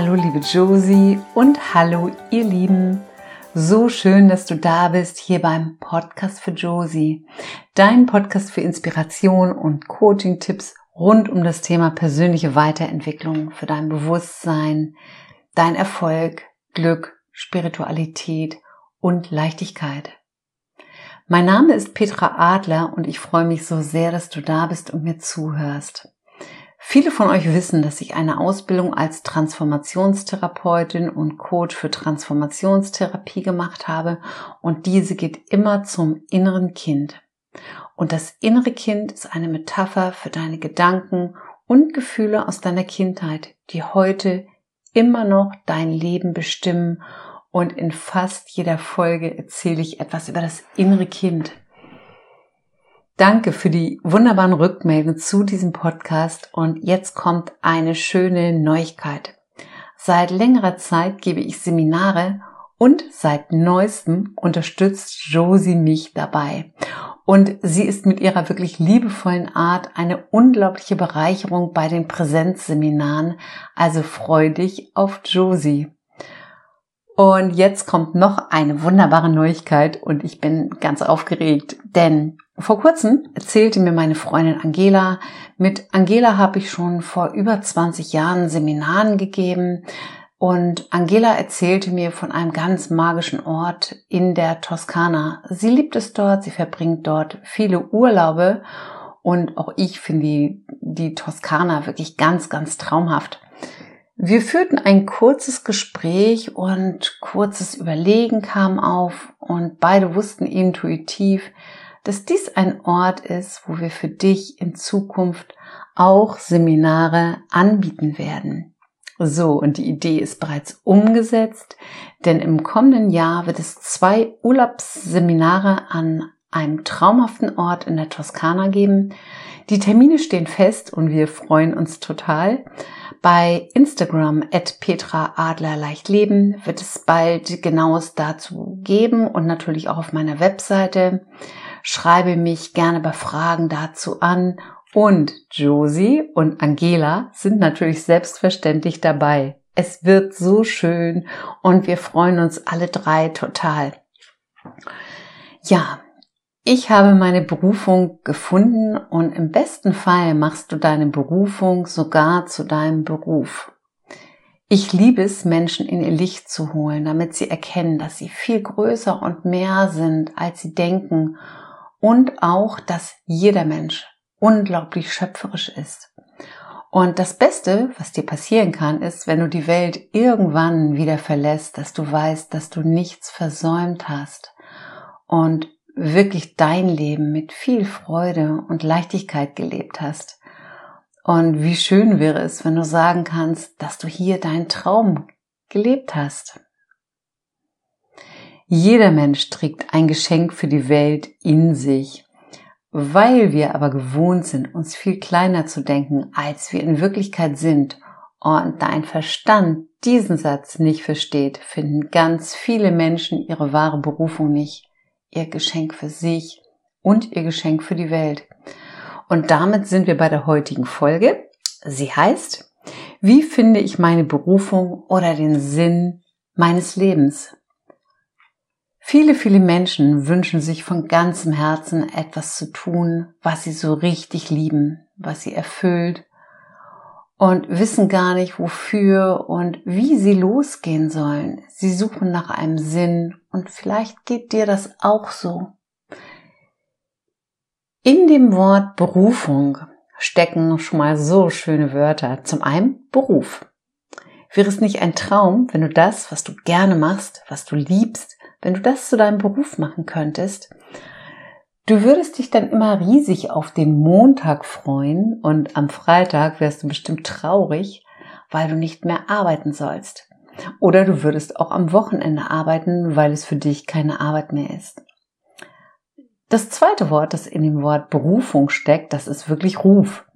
Hallo liebe Josie und hallo ihr Lieben. So schön, dass du da bist hier beim Podcast für Josie. Dein Podcast für Inspiration und Coaching-Tipps rund um das Thema persönliche Weiterentwicklung für dein Bewusstsein, dein Erfolg, Glück, Spiritualität und Leichtigkeit. Mein Name ist Petra Adler und ich freue mich so sehr, dass du da bist und mir zuhörst. Viele von euch wissen, dass ich eine Ausbildung als Transformationstherapeutin und Coach für Transformationstherapie gemacht habe und diese geht immer zum inneren Kind. Und das innere Kind ist eine Metapher für deine Gedanken und Gefühle aus deiner Kindheit, die heute immer noch dein Leben bestimmen und in fast jeder Folge erzähle ich etwas über das innere Kind. Danke für die wunderbaren Rückmeldungen zu diesem Podcast und jetzt kommt eine schöne Neuigkeit. Seit längerer Zeit gebe ich Seminare und seit neuestem unterstützt Josie mich dabei. Und sie ist mit ihrer wirklich liebevollen Art eine unglaubliche Bereicherung bei den Präsenzseminaren. Also freu dich auf Josie. Und jetzt kommt noch eine wunderbare Neuigkeit und ich bin ganz aufgeregt, denn vor kurzem erzählte mir meine Freundin Angela, mit Angela habe ich schon vor über 20 Jahren Seminaren gegeben und Angela erzählte mir von einem ganz magischen Ort in der Toskana. Sie liebt es dort, sie verbringt dort viele Urlaube und auch ich finde die, die Toskana wirklich ganz, ganz traumhaft. Wir führten ein kurzes Gespräch und kurzes Überlegen kam auf und beide wussten intuitiv, dass dies ein Ort ist, wo wir für dich in Zukunft auch Seminare anbieten werden. So, und die Idee ist bereits umgesetzt, denn im kommenden Jahr wird es zwei Urlaubsseminare an einem traumhaften Ort in der Toskana geben. Die Termine stehen fest und wir freuen uns total. Bei Instagram at Petra Adler leicht leben wird es bald genaues dazu geben und natürlich auch auf meiner Webseite. Schreibe mich gerne bei Fragen dazu an und Josie und Angela sind natürlich selbstverständlich dabei. Es wird so schön und wir freuen uns alle drei total. Ja, ich habe meine Berufung gefunden und im besten Fall machst du deine Berufung sogar zu deinem Beruf. Ich liebe es, Menschen in ihr Licht zu holen, damit sie erkennen, dass sie viel größer und mehr sind, als sie denken und auch, dass jeder Mensch unglaublich schöpferisch ist. Und das Beste, was dir passieren kann, ist, wenn du die Welt irgendwann wieder verlässt, dass du weißt, dass du nichts versäumt hast und wirklich dein Leben mit viel Freude und Leichtigkeit gelebt hast. Und wie schön wäre es, wenn du sagen kannst, dass du hier deinen Traum gelebt hast. Jeder Mensch trägt ein Geschenk für die Welt in sich. Weil wir aber gewohnt sind, uns viel kleiner zu denken, als wir in Wirklichkeit sind, und dein Verstand diesen Satz nicht versteht, finden ganz viele Menschen ihre wahre Berufung nicht ihr Geschenk für sich und ihr Geschenk für die Welt. Und damit sind wir bei der heutigen Folge. Sie heißt, wie finde ich meine Berufung oder den Sinn meines Lebens? Viele, viele Menschen wünschen sich von ganzem Herzen etwas zu tun, was sie so richtig lieben, was sie erfüllt und wissen gar nicht wofür und wie sie losgehen sollen. Sie suchen nach einem Sinn und vielleicht geht dir das auch so. In dem Wort Berufung stecken schon mal so schöne Wörter. Zum einen Beruf. Wäre es nicht ein Traum, wenn du das, was du gerne machst, was du liebst, wenn du das zu deinem Beruf machen könntest? Du würdest dich dann immer riesig auf den Montag freuen und am Freitag wärst du bestimmt traurig, weil du nicht mehr arbeiten sollst. Oder du würdest auch am Wochenende arbeiten, weil es für dich keine Arbeit mehr ist. Das zweite Wort, das in dem Wort Berufung steckt, das ist wirklich Ruf.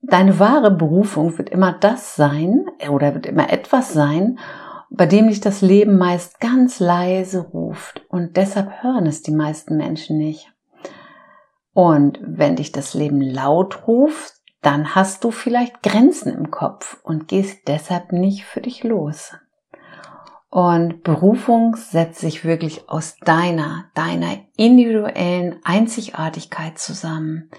Deine wahre Berufung wird immer das sein oder wird immer etwas sein, bei dem dich das Leben meist ganz leise ruft und deshalb hören es die meisten Menschen nicht. Und wenn dich das Leben laut ruft, dann hast du vielleicht Grenzen im Kopf und gehst deshalb nicht für dich los. Und Berufung setzt sich wirklich aus deiner, deiner individuellen Einzigartigkeit zusammen.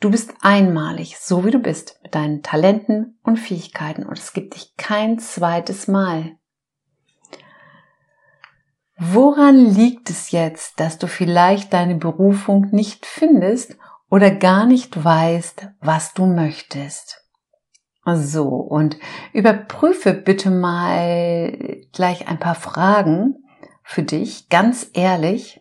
Du bist einmalig, so wie du bist, mit deinen Talenten und Fähigkeiten und es gibt dich kein zweites Mal. Woran liegt es jetzt, dass du vielleicht deine Berufung nicht findest oder gar nicht weißt, was du möchtest? So, und überprüfe bitte mal gleich ein paar Fragen für dich, ganz ehrlich.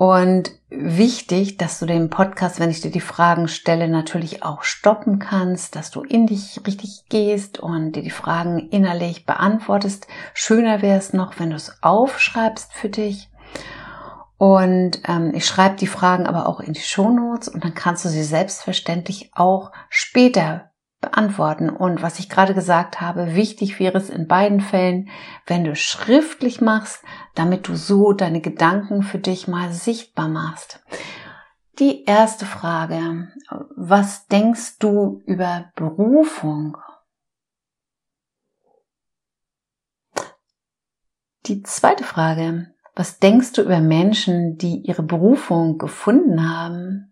Und wichtig, dass du den Podcast, wenn ich dir die Fragen stelle, natürlich auch stoppen kannst, dass du in dich richtig gehst und dir die Fragen innerlich beantwortest. Schöner wäre es noch, wenn du es aufschreibst für dich. Und ähm, ich schreibe die Fragen aber auch in die Shownotes und dann kannst du sie selbstverständlich auch später beantworten. Und was ich gerade gesagt habe, wichtig wäre es in beiden Fällen, wenn du schriftlich machst, damit du so deine Gedanken für dich mal sichtbar machst. Die erste Frage, was denkst du über Berufung? Die zweite Frage, was denkst du über Menschen, die ihre Berufung gefunden haben?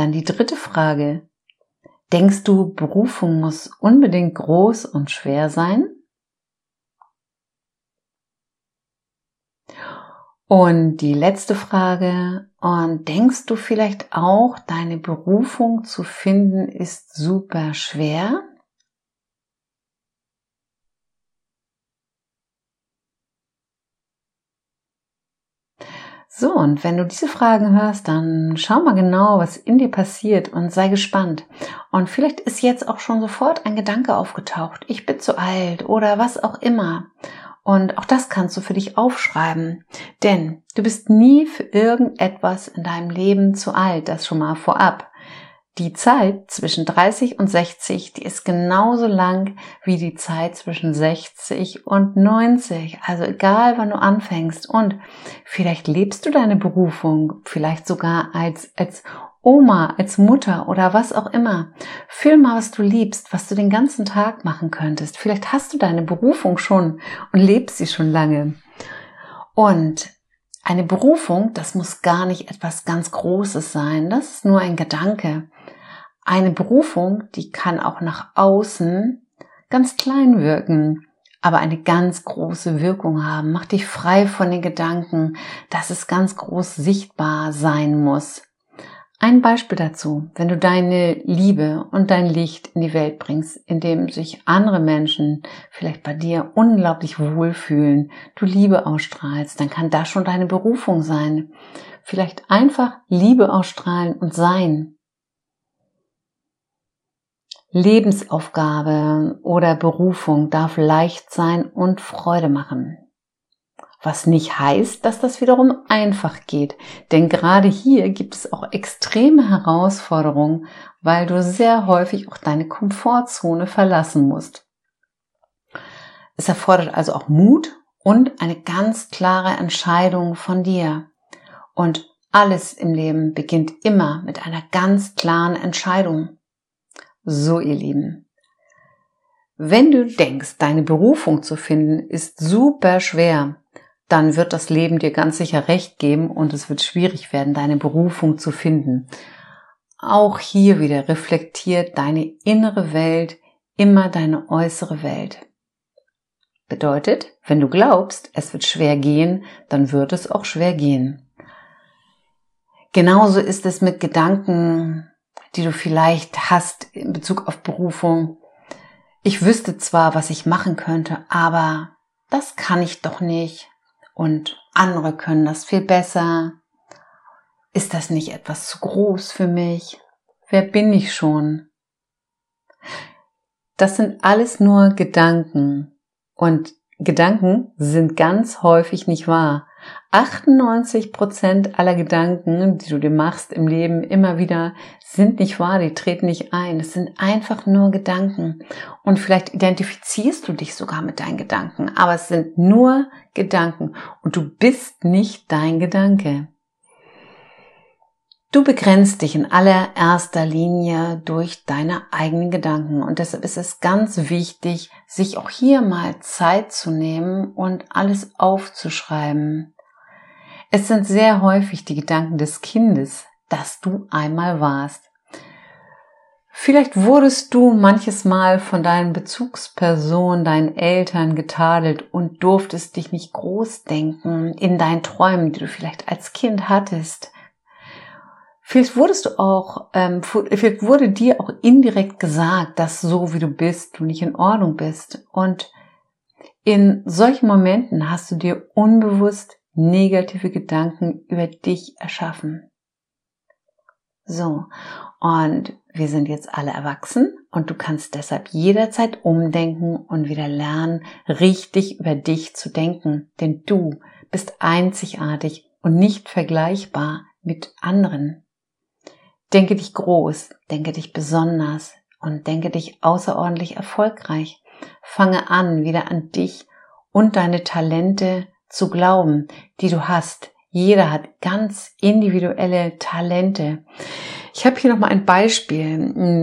Dann die dritte Frage. Denkst du, Berufung muss unbedingt groß und schwer sein? Und die letzte Frage, und denkst du vielleicht auch, deine Berufung zu finden ist super schwer? So, und wenn du diese Fragen hörst, dann schau mal genau, was in dir passiert und sei gespannt. Und vielleicht ist jetzt auch schon sofort ein Gedanke aufgetaucht, ich bin zu alt oder was auch immer. Und auch das kannst du für dich aufschreiben. Denn du bist nie für irgendetwas in deinem Leben zu alt, das schon mal vorab. Die Zeit zwischen 30 und 60, die ist genauso lang wie die Zeit zwischen 60 und 90. Also egal, wann du anfängst. Und vielleicht lebst du deine Berufung, vielleicht sogar als, als Oma, als Mutter oder was auch immer. Fühl mal, was du liebst, was du den ganzen Tag machen könntest. Vielleicht hast du deine Berufung schon und lebst sie schon lange. Und eine Berufung, das muss gar nicht etwas ganz Großes sein. Das ist nur ein Gedanke. Eine Berufung, die kann auch nach außen ganz klein wirken, aber eine ganz große Wirkung haben. Mach dich frei von den Gedanken, dass es ganz groß sichtbar sein muss. Ein Beispiel dazu, wenn du deine Liebe und dein Licht in die Welt bringst, indem sich andere Menschen vielleicht bei dir unglaublich wohlfühlen, du Liebe ausstrahlst, dann kann das schon deine Berufung sein. Vielleicht einfach Liebe ausstrahlen und sein. Lebensaufgabe oder Berufung darf leicht sein und Freude machen. Was nicht heißt, dass das wiederum einfach geht. Denn gerade hier gibt es auch extreme Herausforderungen, weil du sehr häufig auch deine Komfortzone verlassen musst. Es erfordert also auch Mut und eine ganz klare Entscheidung von dir. Und alles im Leben beginnt immer mit einer ganz klaren Entscheidung. So, ihr Lieben. Wenn du denkst, deine Berufung zu finden ist super schwer, dann wird das Leben dir ganz sicher recht geben und es wird schwierig werden, deine Berufung zu finden. Auch hier wieder reflektiert deine innere Welt immer deine äußere Welt. Bedeutet, wenn du glaubst, es wird schwer gehen, dann wird es auch schwer gehen. Genauso ist es mit Gedanken, die du vielleicht hast in Bezug auf Berufung. Ich wüsste zwar, was ich machen könnte, aber das kann ich doch nicht. Und andere können das viel besser. Ist das nicht etwas zu groß für mich? Wer bin ich schon? Das sind alles nur Gedanken. Und Gedanken sind ganz häufig nicht wahr. 98 Prozent aller Gedanken, die du dir machst im Leben immer wieder, sind nicht wahr, die treten nicht ein. Es sind einfach nur Gedanken. Und vielleicht identifizierst du dich sogar mit deinen Gedanken, aber es sind nur Gedanken und du bist nicht dein Gedanke. Du begrenzt dich in allererster Linie durch deine eigenen Gedanken und deshalb ist es ganz wichtig, sich auch hier mal Zeit zu nehmen und alles aufzuschreiben. Es sind sehr häufig die Gedanken des Kindes, das du einmal warst. Vielleicht wurdest du manches Mal von deinen Bezugspersonen, deinen Eltern getadelt und durftest dich nicht groß denken in deinen Träumen, die du vielleicht als Kind hattest. Vielleicht wurdest du auch, ähm, vielleicht wurde dir auch indirekt gesagt, dass so wie du bist, du nicht in Ordnung bist. Und in solchen Momenten hast du dir unbewusst negative Gedanken über dich erschaffen. So. Und wir sind jetzt alle erwachsen und du kannst deshalb jederzeit umdenken und wieder lernen, richtig über dich zu denken. Denn du bist einzigartig und nicht vergleichbar mit anderen. Denke dich groß, denke dich besonders und denke dich außerordentlich erfolgreich. Fange an, wieder an dich und deine Talente zu glauben, die du hast. Jeder hat ganz individuelle Talente. Ich habe hier noch mal ein Beispiel.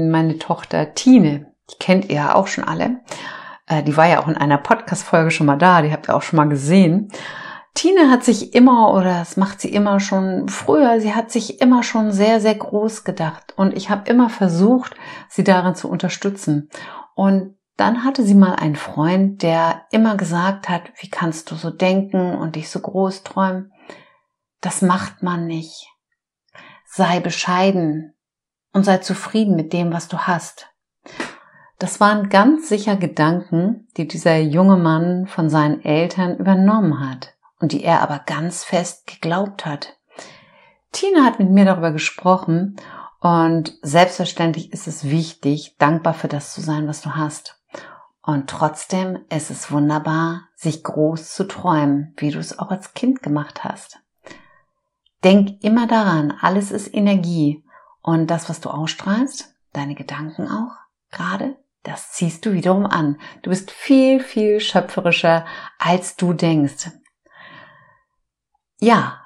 Meine Tochter Tine, die kennt ihr ja auch schon alle. Äh, die war ja auch in einer Podcast-Folge schon mal da, die habt ihr auch schon mal gesehen. Tine hat sich immer, oder das macht sie immer schon früher, sie hat sich immer schon sehr, sehr groß gedacht. Und ich habe immer versucht, sie darin zu unterstützen. Und dann hatte sie mal einen Freund, der immer gesagt hat, wie kannst du so denken und dich so groß träumen? Das macht man nicht. Sei bescheiden und sei zufrieden mit dem, was du hast. Das waren ganz sicher Gedanken, die dieser junge Mann von seinen Eltern übernommen hat und die er aber ganz fest geglaubt hat. Tina hat mit mir darüber gesprochen und selbstverständlich ist es wichtig, dankbar für das zu sein, was du hast. Und trotzdem ist es wunderbar, sich groß zu träumen, wie du es auch als Kind gemacht hast. Denk immer daran, alles ist Energie und das, was du ausstrahlst, deine Gedanken auch gerade, das ziehst du wiederum an. Du bist viel, viel schöpferischer, als du denkst. Ja,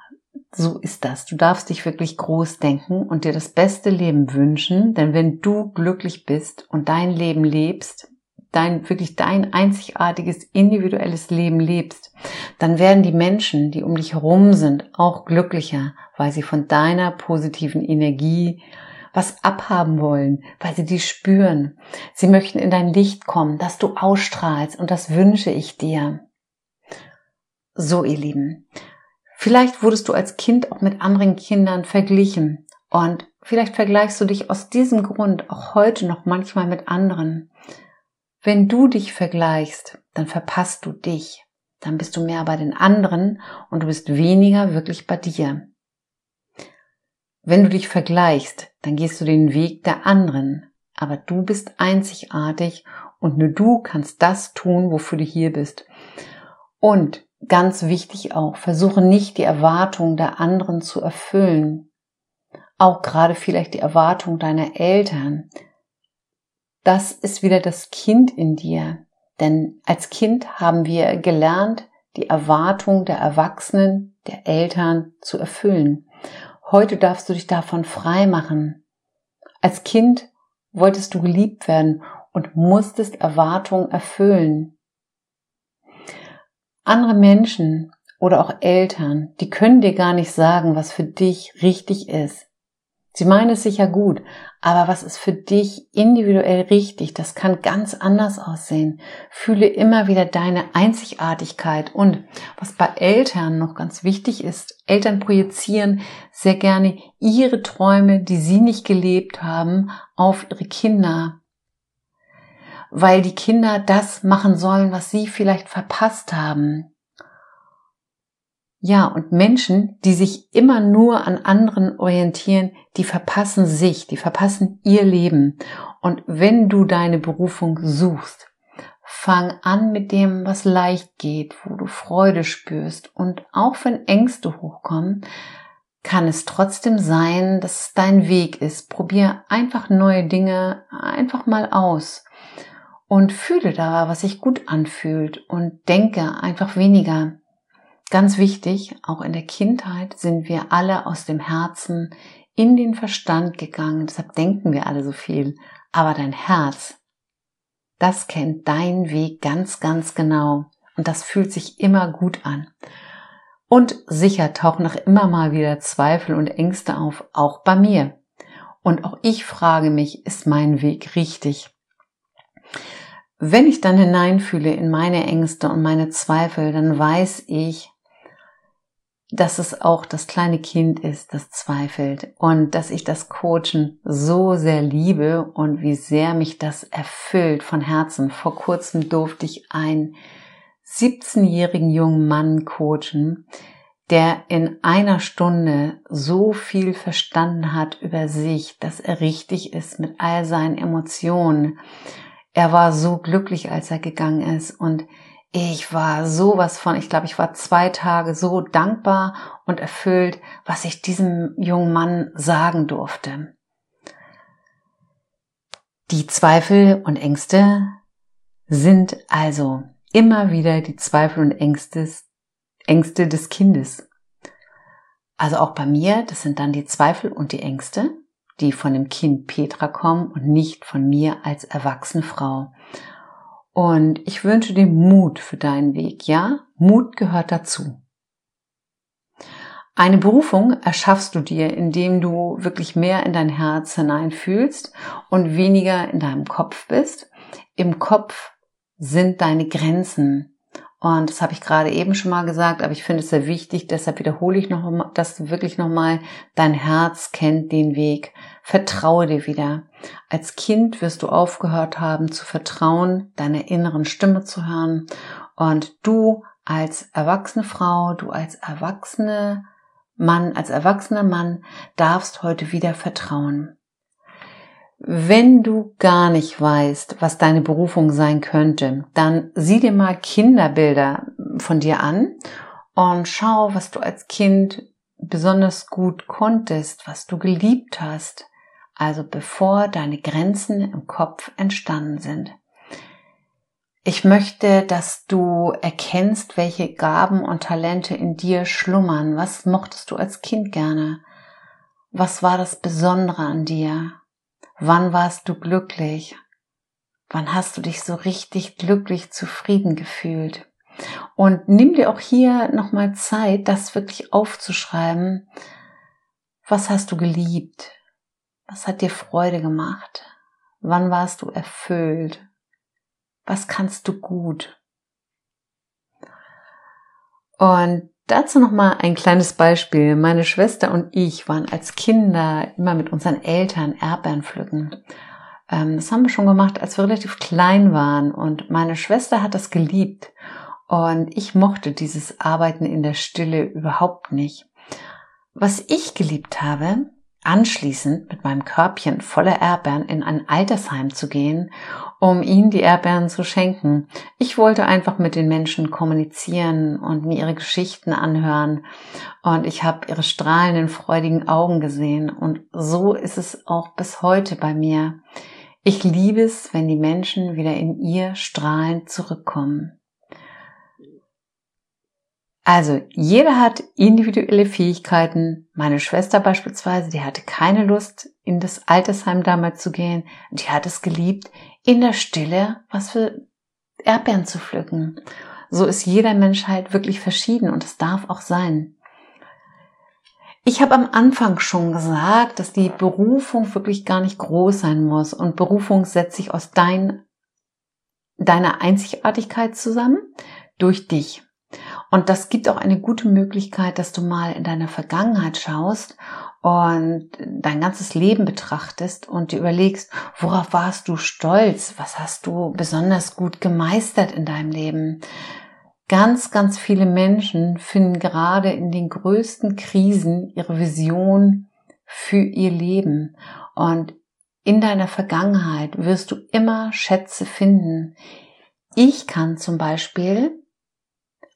so ist das. Du darfst dich wirklich groß denken und dir das beste Leben wünschen, denn wenn du glücklich bist und dein Leben lebst, dein, wirklich dein einzigartiges, individuelles Leben lebst, dann werden die Menschen, die um dich herum sind, auch glücklicher, weil sie von deiner positiven Energie was abhaben wollen, weil sie die spüren. Sie möchten in dein Licht kommen, dass du ausstrahlst und das wünsche ich dir. So, ihr Lieben. Vielleicht wurdest du als Kind auch mit anderen Kindern verglichen und vielleicht vergleichst du dich aus diesem Grund auch heute noch manchmal mit anderen. Wenn du dich vergleichst, dann verpasst du dich. Dann bist du mehr bei den anderen und du bist weniger wirklich bei dir. Wenn du dich vergleichst, dann gehst du den Weg der anderen. Aber du bist einzigartig und nur du kannst das tun, wofür du hier bist. Und ganz wichtig auch, versuche nicht die Erwartungen der anderen zu erfüllen. Auch gerade vielleicht die Erwartung deiner Eltern. Das ist wieder das Kind in dir. Denn als Kind haben wir gelernt, die Erwartung der Erwachsenen, der Eltern zu erfüllen. Heute darfst du dich davon frei machen. Als Kind wolltest du geliebt werden und musstest Erwartungen erfüllen. Andere Menschen oder auch Eltern, die können dir gar nicht sagen, was für dich richtig ist. Sie meinen es sicher gut, aber was ist für dich individuell richtig, das kann ganz anders aussehen. Fühle immer wieder deine Einzigartigkeit und was bei Eltern noch ganz wichtig ist, Eltern projizieren sehr gerne ihre Träume, die sie nicht gelebt haben, auf ihre Kinder weil die Kinder das machen sollen, was sie vielleicht verpasst haben. Ja, und Menschen, die sich immer nur an anderen orientieren, die verpassen sich, die verpassen ihr Leben. Und wenn du deine Berufung suchst, fang an mit dem, was leicht geht, wo du Freude spürst. Und auch wenn Ängste hochkommen, kann es trotzdem sein, dass es dein Weg ist. Probier einfach neue Dinge einfach mal aus und fühle da, was sich gut anfühlt und denke einfach weniger. Ganz wichtig, auch in der Kindheit sind wir alle aus dem Herzen in den Verstand gegangen, deshalb denken wir alle so viel. Aber dein Herz, das kennt deinen Weg ganz, ganz genau. Und das fühlt sich immer gut an. Und sicher tauchen noch immer mal wieder Zweifel und Ängste auf, auch bei mir. Und auch ich frage mich, ist mein Weg richtig? Wenn ich dann hineinfühle in meine Ängste und meine Zweifel, dann weiß ich, dass es auch das kleine Kind ist, das zweifelt und dass ich das Coachen so sehr liebe und wie sehr mich das erfüllt von Herzen. Vor kurzem durfte ich einen 17-jährigen jungen Mann coachen, der in einer Stunde so viel verstanden hat über sich, dass er richtig ist mit all seinen Emotionen. Er war so glücklich, als er gegangen ist und ich war sowas von, ich glaube, ich war zwei Tage so dankbar und erfüllt, was ich diesem jungen Mann sagen durfte. Die Zweifel und Ängste sind also immer wieder die Zweifel und Ängste, Ängste des Kindes. Also auch bei mir, das sind dann die Zweifel und die Ängste, die von dem Kind Petra kommen und nicht von mir als erwachsene Frau. Und ich wünsche dir Mut für deinen Weg. Ja, Mut gehört dazu. Eine Berufung erschaffst du dir, indem du wirklich mehr in dein Herz hineinfühlst und weniger in deinem Kopf bist. Im Kopf sind deine Grenzen. Und das habe ich gerade eben schon mal gesagt, aber ich finde es sehr wichtig, deshalb wiederhole ich noch, dass du wirklich nochmal, dein Herz kennt den Weg. Vertraue dir wieder. Als Kind wirst du aufgehört haben zu vertrauen, deiner inneren Stimme zu hören. Und du als erwachsene Frau, du als erwachsene Mann, als erwachsener Mann darfst heute wieder vertrauen. Wenn du gar nicht weißt, was deine Berufung sein könnte, dann sieh dir mal Kinderbilder von dir an und schau, was du als Kind besonders gut konntest, was du geliebt hast, also bevor deine Grenzen im Kopf entstanden sind. Ich möchte, dass du erkennst, welche Gaben und Talente in dir schlummern. Was mochtest du als Kind gerne? Was war das Besondere an dir? Wann warst du glücklich? Wann hast du dich so richtig glücklich zufrieden gefühlt? Und nimm dir auch hier nochmal Zeit, das wirklich aufzuschreiben. Was hast du geliebt? Was hat dir Freude gemacht? Wann warst du erfüllt? Was kannst du gut? Und Dazu noch mal ein kleines Beispiel. Meine Schwester und ich waren als Kinder immer mit unseren Eltern Erdbeeren pflücken. Ähm, das haben wir schon gemacht, als wir relativ klein waren. Und meine Schwester hat das geliebt. Und ich mochte dieses Arbeiten in der Stille überhaupt nicht. Was ich geliebt habe, anschließend mit meinem Körbchen voller Erdbeeren in ein Altersheim zu gehen, um ihnen die Erdbeeren zu schenken. Ich wollte einfach mit den Menschen kommunizieren und mir ihre Geschichten anhören. Und ich habe ihre strahlenden, freudigen Augen gesehen. Und so ist es auch bis heute bei mir. Ich liebe es, wenn die Menschen wieder in ihr strahlend zurückkommen. Also, jeder hat individuelle Fähigkeiten. Meine Schwester beispielsweise, die hatte keine Lust, in das Altersheim damals zu gehen. Die hat es geliebt, in der Stille was für Erdbeeren zu pflücken. So ist jeder Mensch halt wirklich verschieden und es darf auch sein. Ich habe am Anfang schon gesagt, dass die Berufung wirklich gar nicht groß sein muss und Berufung setzt sich aus dein, deiner Einzigartigkeit zusammen durch dich. Und das gibt auch eine gute Möglichkeit, dass du mal in deiner Vergangenheit schaust und dein ganzes Leben betrachtest und dir überlegst, worauf warst du stolz? Was hast du besonders gut gemeistert in deinem Leben? Ganz, ganz viele Menschen finden gerade in den größten Krisen ihre Vision für ihr Leben. Und in deiner Vergangenheit wirst du immer Schätze finden. Ich kann zum Beispiel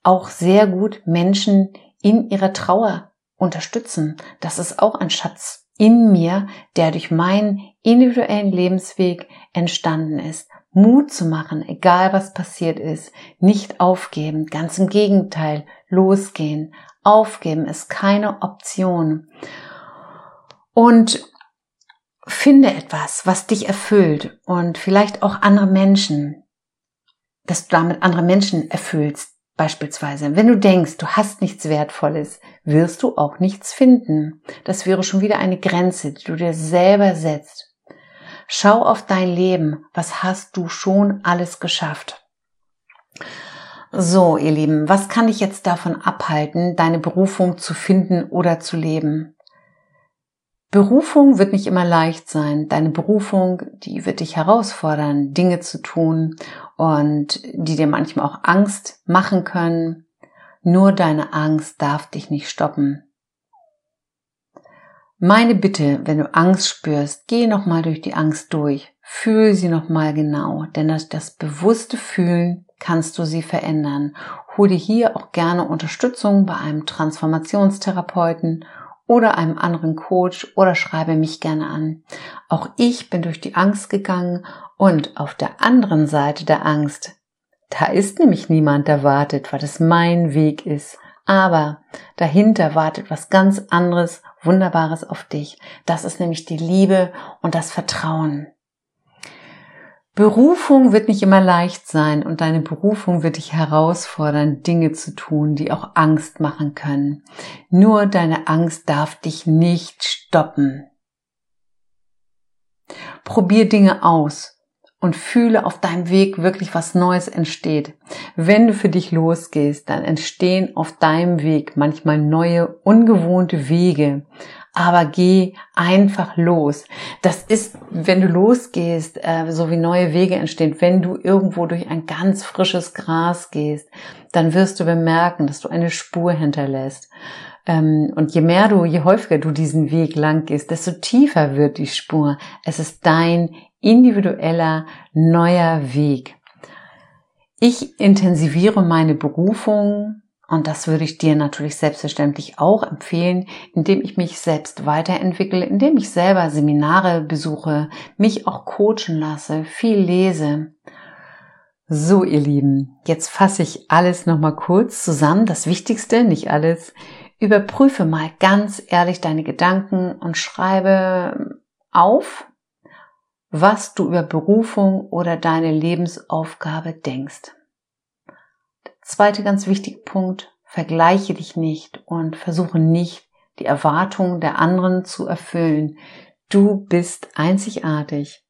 auch sehr gut Menschen in ihrer Trauer unterstützen. Das ist auch ein Schatz in mir, der durch meinen individuellen Lebensweg entstanden ist. Mut zu machen, egal was passiert ist, nicht aufgeben, ganz im Gegenteil, losgehen. Aufgeben ist keine Option. Und finde etwas, was dich erfüllt und vielleicht auch andere Menschen, dass du damit andere Menschen erfüllst. Beispielsweise, wenn du denkst, du hast nichts Wertvolles, wirst du auch nichts finden. Das wäre schon wieder eine Grenze, die du dir selber setzt. Schau auf dein Leben. Was hast du schon alles geschafft? So, ihr Lieben, was kann dich jetzt davon abhalten, deine Berufung zu finden oder zu leben? Berufung wird nicht immer leicht sein. Deine Berufung, die wird dich herausfordern, Dinge zu tun und die dir manchmal auch Angst machen können. Nur deine Angst darf dich nicht stoppen. Meine Bitte, wenn du Angst spürst, geh nochmal durch die Angst durch. Fühl sie nochmal genau, denn das, das bewusste Fühlen kannst du sie verändern. Hol dir hier auch gerne Unterstützung bei einem Transformationstherapeuten oder einem anderen Coach oder schreibe mich gerne an. Auch ich bin durch die Angst gegangen und auf der anderen Seite der Angst, da ist nämlich niemand, der wartet, weil es mein Weg ist. Aber dahinter wartet was ganz anderes, Wunderbares auf dich. Das ist nämlich die Liebe und das Vertrauen. Berufung wird nicht immer leicht sein und deine Berufung wird dich herausfordern, Dinge zu tun, die auch Angst machen können. Nur deine Angst darf dich nicht stoppen. Probier Dinge aus und fühle auf deinem Weg wirklich was Neues entsteht. Wenn du für dich losgehst, dann entstehen auf deinem Weg manchmal neue, ungewohnte Wege. Aber geh einfach los. Das ist, wenn du losgehst, äh, so wie neue Wege entstehen. Wenn du irgendwo durch ein ganz frisches Gras gehst, dann wirst du bemerken, dass du eine Spur hinterlässt. Ähm, und je mehr du, je häufiger du diesen Weg lang gehst, desto tiefer wird die Spur. Es ist dein individueller neuer Weg. Ich intensiviere meine Berufung und das würde ich dir natürlich selbstverständlich auch empfehlen, indem ich mich selbst weiterentwickle, indem ich selber Seminare besuche, mich auch coachen lasse, viel lese. So, ihr Lieben, jetzt fasse ich alles nochmal kurz zusammen. Das Wichtigste, nicht alles. Überprüfe mal ganz ehrlich deine Gedanken und schreibe auf, was du über Berufung oder deine Lebensaufgabe denkst. Der zweite ganz wichtige Punkt, vergleiche dich nicht und versuche nicht, die Erwartungen der anderen zu erfüllen. Du bist einzigartig.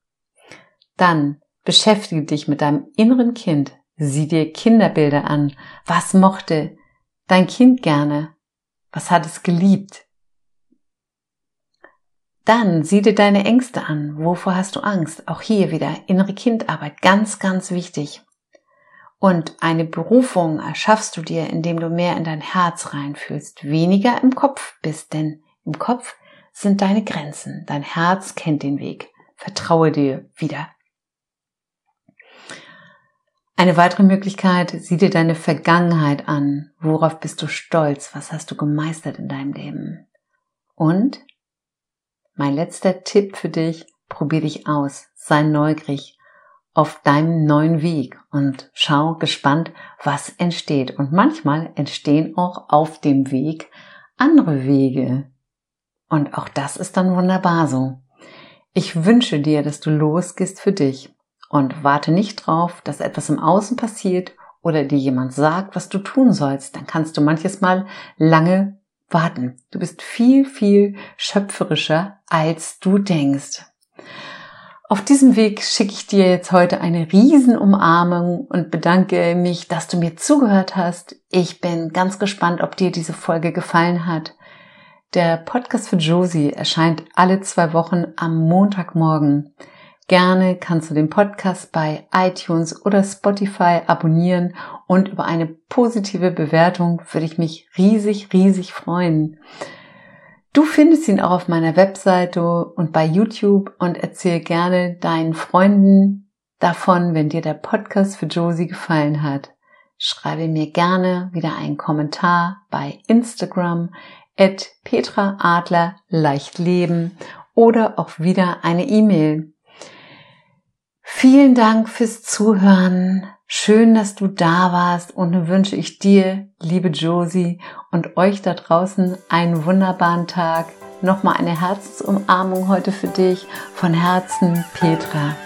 Dann beschäftige dich mit deinem inneren Kind. Sieh dir Kinderbilder an. Was mochte dein Kind gerne? Was hat es geliebt? Dann sieh dir deine Ängste an. Wovor hast du Angst? Auch hier wieder innere Kindarbeit. Ganz, ganz wichtig. Und eine Berufung erschaffst du dir, indem du mehr in dein Herz reinfühlst, weniger im Kopf bist, denn im Kopf sind deine Grenzen. Dein Herz kennt den Weg. Vertraue dir wieder. Eine weitere Möglichkeit, sieh dir deine Vergangenheit an. Worauf bist du stolz? Was hast du gemeistert in deinem Leben? Und mein letzter Tipp für dich, probier dich aus, sei neugierig auf deinem neuen Weg und schau gespannt, was entsteht. Und manchmal entstehen auch auf dem Weg andere Wege. Und auch das ist dann wunderbar so. Ich wünsche dir, dass du losgehst für dich und warte nicht drauf, dass etwas im Außen passiert oder dir jemand sagt, was du tun sollst. Dann kannst du manches Mal lange warten. Du bist viel, viel schöpferischer, als du denkst. Auf diesem Weg schicke ich dir jetzt heute eine Riesenumarmung und bedanke mich, dass du mir zugehört hast. Ich bin ganz gespannt, ob dir diese Folge gefallen hat. Der Podcast für Josie erscheint alle zwei Wochen am Montagmorgen. Gerne kannst du den Podcast bei iTunes oder Spotify abonnieren und über eine positive Bewertung würde ich mich riesig, riesig freuen. Du findest ihn auch auf meiner Webseite und bei YouTube und erzähl gerne deinen Freunden davon, wenn dir der Podcast für Josie gefallen hat. Schreibe mir gerne wieder einen Kommentar bei Instagram at Petra Adler leicht leben oder auch wieder eine E-Mail Vielen Dank fürs Zuhören. Schön, dass du da warst und nun wünsche ich dir, liebe Josie, und euch da draußen einen wunderbaren Tag. nochmal eine Herzensumarmung heute für dich. Von Herzen, Petra.